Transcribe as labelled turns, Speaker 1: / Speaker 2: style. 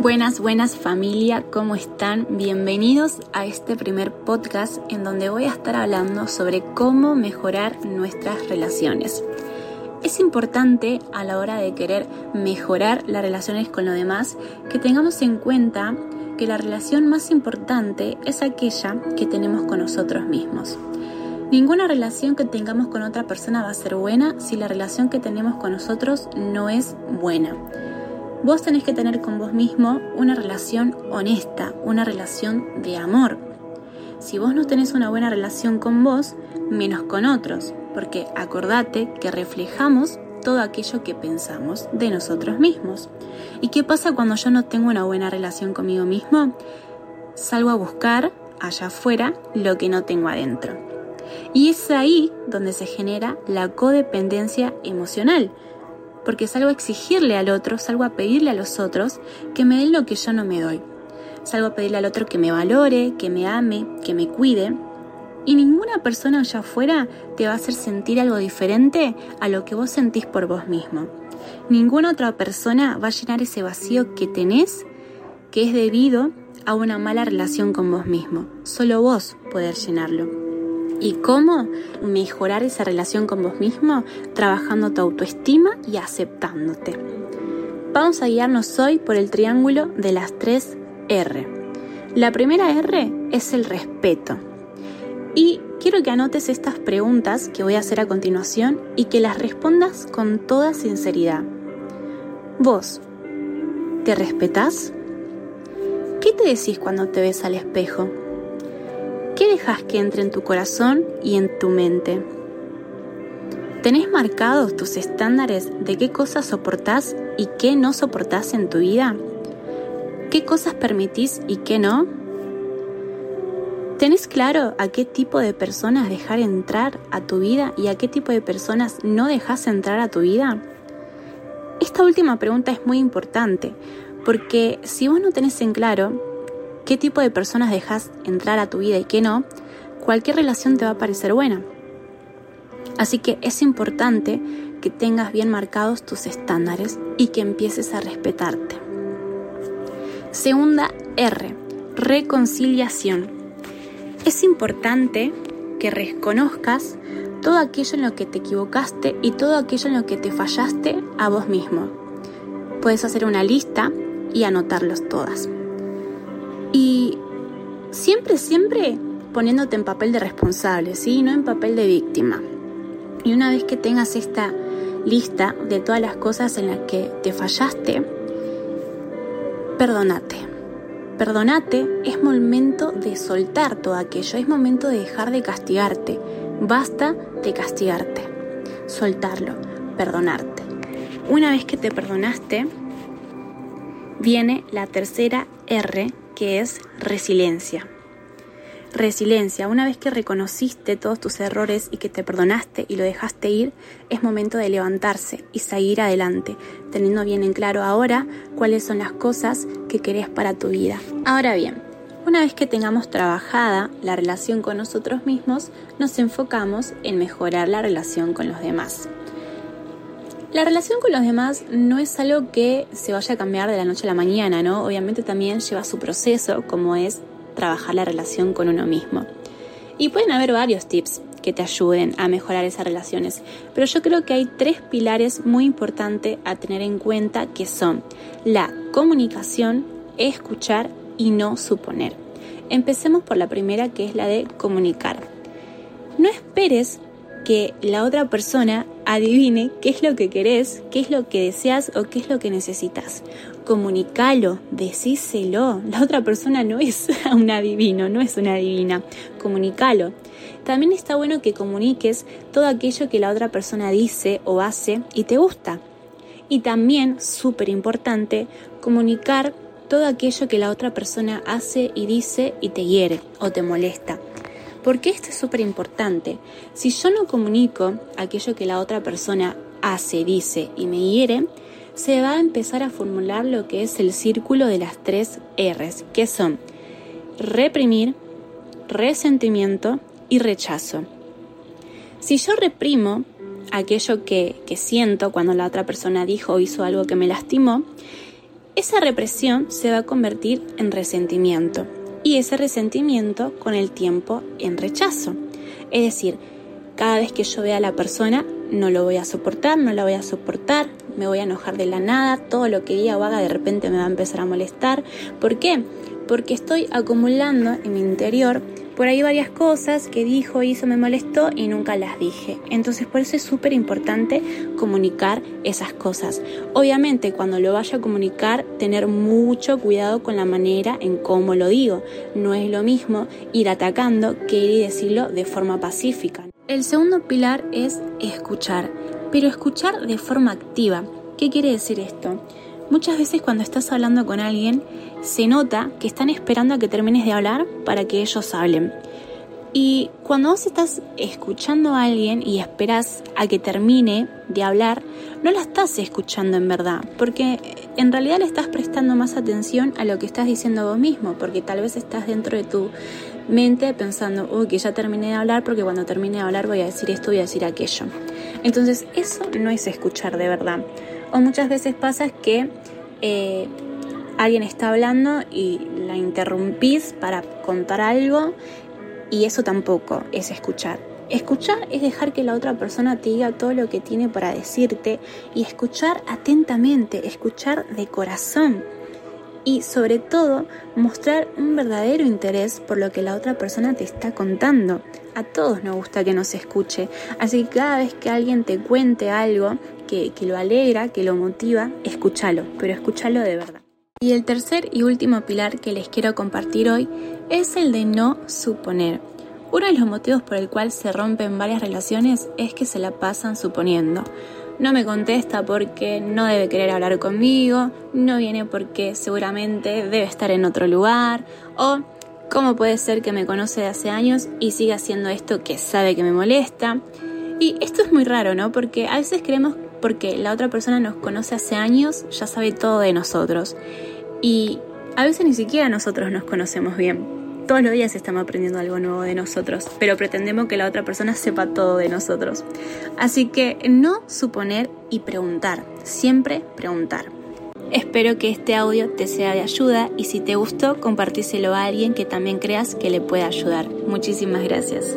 Speaker 1: Buenas, buenas familia, ¿cómo están? Bienvenidos a este primer podcast en donde voy a estar hablando sobre cómo mejorar nuestras relaciones. Es importante a la hora de querer mejorar las relaciones con los demás que tengamos en cuenta que la relación más importante es aquella que tenemos con nosotros mismos. Ninguna relación que tengamos con otra persona va a ser buena si la relación que tenemos con nosotros no es buena. Vos tenés que tener con vos mismo una relación honesta, una relación de amor. Si vos no tenés una buena relación con vos, menos con otros, porque acordate que reflejamos todo aquello que pensamos de nosotros mismos. ¿Y qué pasa cuando yo no tengo una buena relación conmigo mismo? Salgo a buscar allá afuera lo que no tengo adentro. Y es ahí donde se genera la codependencia emocional, porque salgo a exigirle al otro, salgo a pedirle a los otros que me den lo que yo no me doy. Salgo a pedirle al otro que me valore, que me ame, que me cuide. Y ninguna persona allá afuera te va a hacer sentir algo diferente a lo que vos sentís por vos mismo. Ninguna otra persona va a llenar ese vacío que tenés, que es debido a una mala relación con vos mismo. Solo vos poder llenarlo. ¿Y cómo mejorar esa relación con vos mismo? Trabajando tu autoestima y aceptándote. Vamos a guiarnos hoy por el triángulo de las tres R. La primera R es el respeto. Y quiero que anotes estas preguntas que voy a hacer a continuación y que las respondas con toda sinceridad. Vos, ¿te respetás? ¿Qué te decís cuando te ves al espejo? ¿Qué dejas que entre en tu corazón y en tu mente? ¿Tenés marcados tus estándares de qué cosas soportás y qué no soportás en tu vida? ¿Qué cosas permitís y qué no? ¿Tenés claro a qué tipo de personas dejar entrar a tu vida y a qué tipo de personas no dejas entrar a tu vida? Esta última pregunta es muy importante porque si vos no tenés en claro qué tipo de personas dejas entrar a tu vida y qué no, cualquier relación te va a parecer buena. Así que es importante que tengas bien marcados tus estándares y que empieces a respetarte. Segunda R, reconciliación. Es importante que reconozcas todo aquello en lo que te equivocaste y todo aquello en lo que te fallaste a vos mismo. Puedes hacer una lista y anotarlos todas. Y siempre, siempre poniéndote en papel de responsable, ¿sí? No en papel de víctima. Y una vez que tengas esta lista de todas las cosas en las que te fallaste, perdonate. Perdonate, es momento de soltar todo aquello, es momento de dejar de castigarte. Basta de castigarte. Soltarlo, perdonarte. Una vez que te perdonaste, viene la tercera R que es resiliencia. Resiliencia, una vez que reconociste todos tus errores y que te perdonaste y lo dejaste ir, es momento de levantarse y seguir adelante, teniendo bien en claro ahora cuáles son las cosas que querés para tu vida. Ahora bien, una vez que tengamos trabajada la relación con nosotros mismos, nos enfocamos en mejorar la relación con los demás. La relación con los demás no es algo que se vaya a cambiar de la noche a la mañana, ¿no? Obviamente también lleva su proceso, como es trabajar la relación con uno mismo. Y pueden haber varios tips que te ayuden a mejorar esas relaciones, pero yo creo que hay tres pilares muy importantes a tener en cuenta que son la comunicación, escuchar y no suponer. Empecemos por la primera que es la de comunicar. No esperes que la otra persona adivine qué es lo que querés, qué es lo que deseas o qué es lo que necesitas. Comunicalo, decíselo. La otra persona no es un adivino, no es una adivina. Comunicalo. También está bueno que comuniques todo aquello que la otra persona dice o hace y te gusta. Y también, súper importante, comunicar todo aquello que la otra persona hace y dice y te hiere o te molesta. Porque esto es súper importante. Si yo no comunico aquello que la otra persona hace, dice y me hiere, se va a empezar a formular lo que es el círculo de las tres R's, que son reprimir, resentimiento y rechazo. Si yo reprimo aquello que, que siento cuando la otra persona dijo o hizo algo que me lastimó, esa represión se va a convertir en resentimiento y ese resentimiento con el tiempo en rechazo. Es decir, cada vez que yo vea a la persona no lo voy a soportar, no la voy a soportar, me voy a enojar de la nada, todo lo que diga o haga de repente me va a empezar a molestar. ¿Por qué? Porque estoy acumulando en mi interior por ahí varias cosas que dijo, hizo, me molestó y nunca las dije. Entonces por eso es súper importante comunicar esas cosas. Obviamente cuando lo vaya a comunicar, tener mucho cuidado con la manera en cómo lo digo. No es lo mismo ir atacando que ir y decirlo de forma pacífica. El segundo pilar es escuchar, pero escuchar de forma activa. ¿Qué quiere decir esto? Muchas veces cuando estás hablando con alguien se nota que están esperando a que termines de hablar para que ellos hablen. Y cuando vos estás escuchando a alguien y esperas a que termine de hablar, no la estás escuchando en verdad, porque en realidad le estás prestando más atención a lo que estás diciendo vos mismo, porque tal vez estás dentro de tu mente pensando, uy, que ya terminé de hablar, porque cuando termine de hablar voy a decir esto, voy a decir aquello. Entonces, eso no es escuchar de verdad. O muchas veces pasa que eh, alguien está hablando y la interrumpís para contar algo y eso tampoco es escuchar. Escuchar es dejar que la otra persona te diga todo lo que tiene para decirte y escuchar atentamente, escuchar de corazón y sobre todo mostrar un verdadero interés por lo que la otra persona te está contando. A todos nos gusta que nos escuche, así que cada vez que alguien te cuente algo que, lo alegra, que lo motiva, escúchalo, pero escúchalo de verdad. Y el tercer y último pilar que les quiero compartir hoy es el de no suponer. Uno de los motivos por el cual se rompen varias relaciones es que se la pasan suponiendo no me contesta porque no debe querer hablar conmigo, no viene porque seguramente debe estar en otro lugar, o cómo puede ser que me conoce de hace años y siga haciendo esto que sabe que me molesta. Y esto es muy raro, ¿no? Porque a veces creemos porque la otra persona nos conoce hace años, ya sabe todo de nosotros. Y a veces ni siquiera nosotros nos conocemos bien todos los días estamos aprendiendo algo nuevo de nosotros, pero pretendemos que la otra persona sepa todo de nosotros. Así que no suponer y preguntar, siempre preguntar. Espero que este audio te sea de ayuda y si te gustó, compartíselo a alguien que también creas que le pueda ayudar. Muchísimas gracias.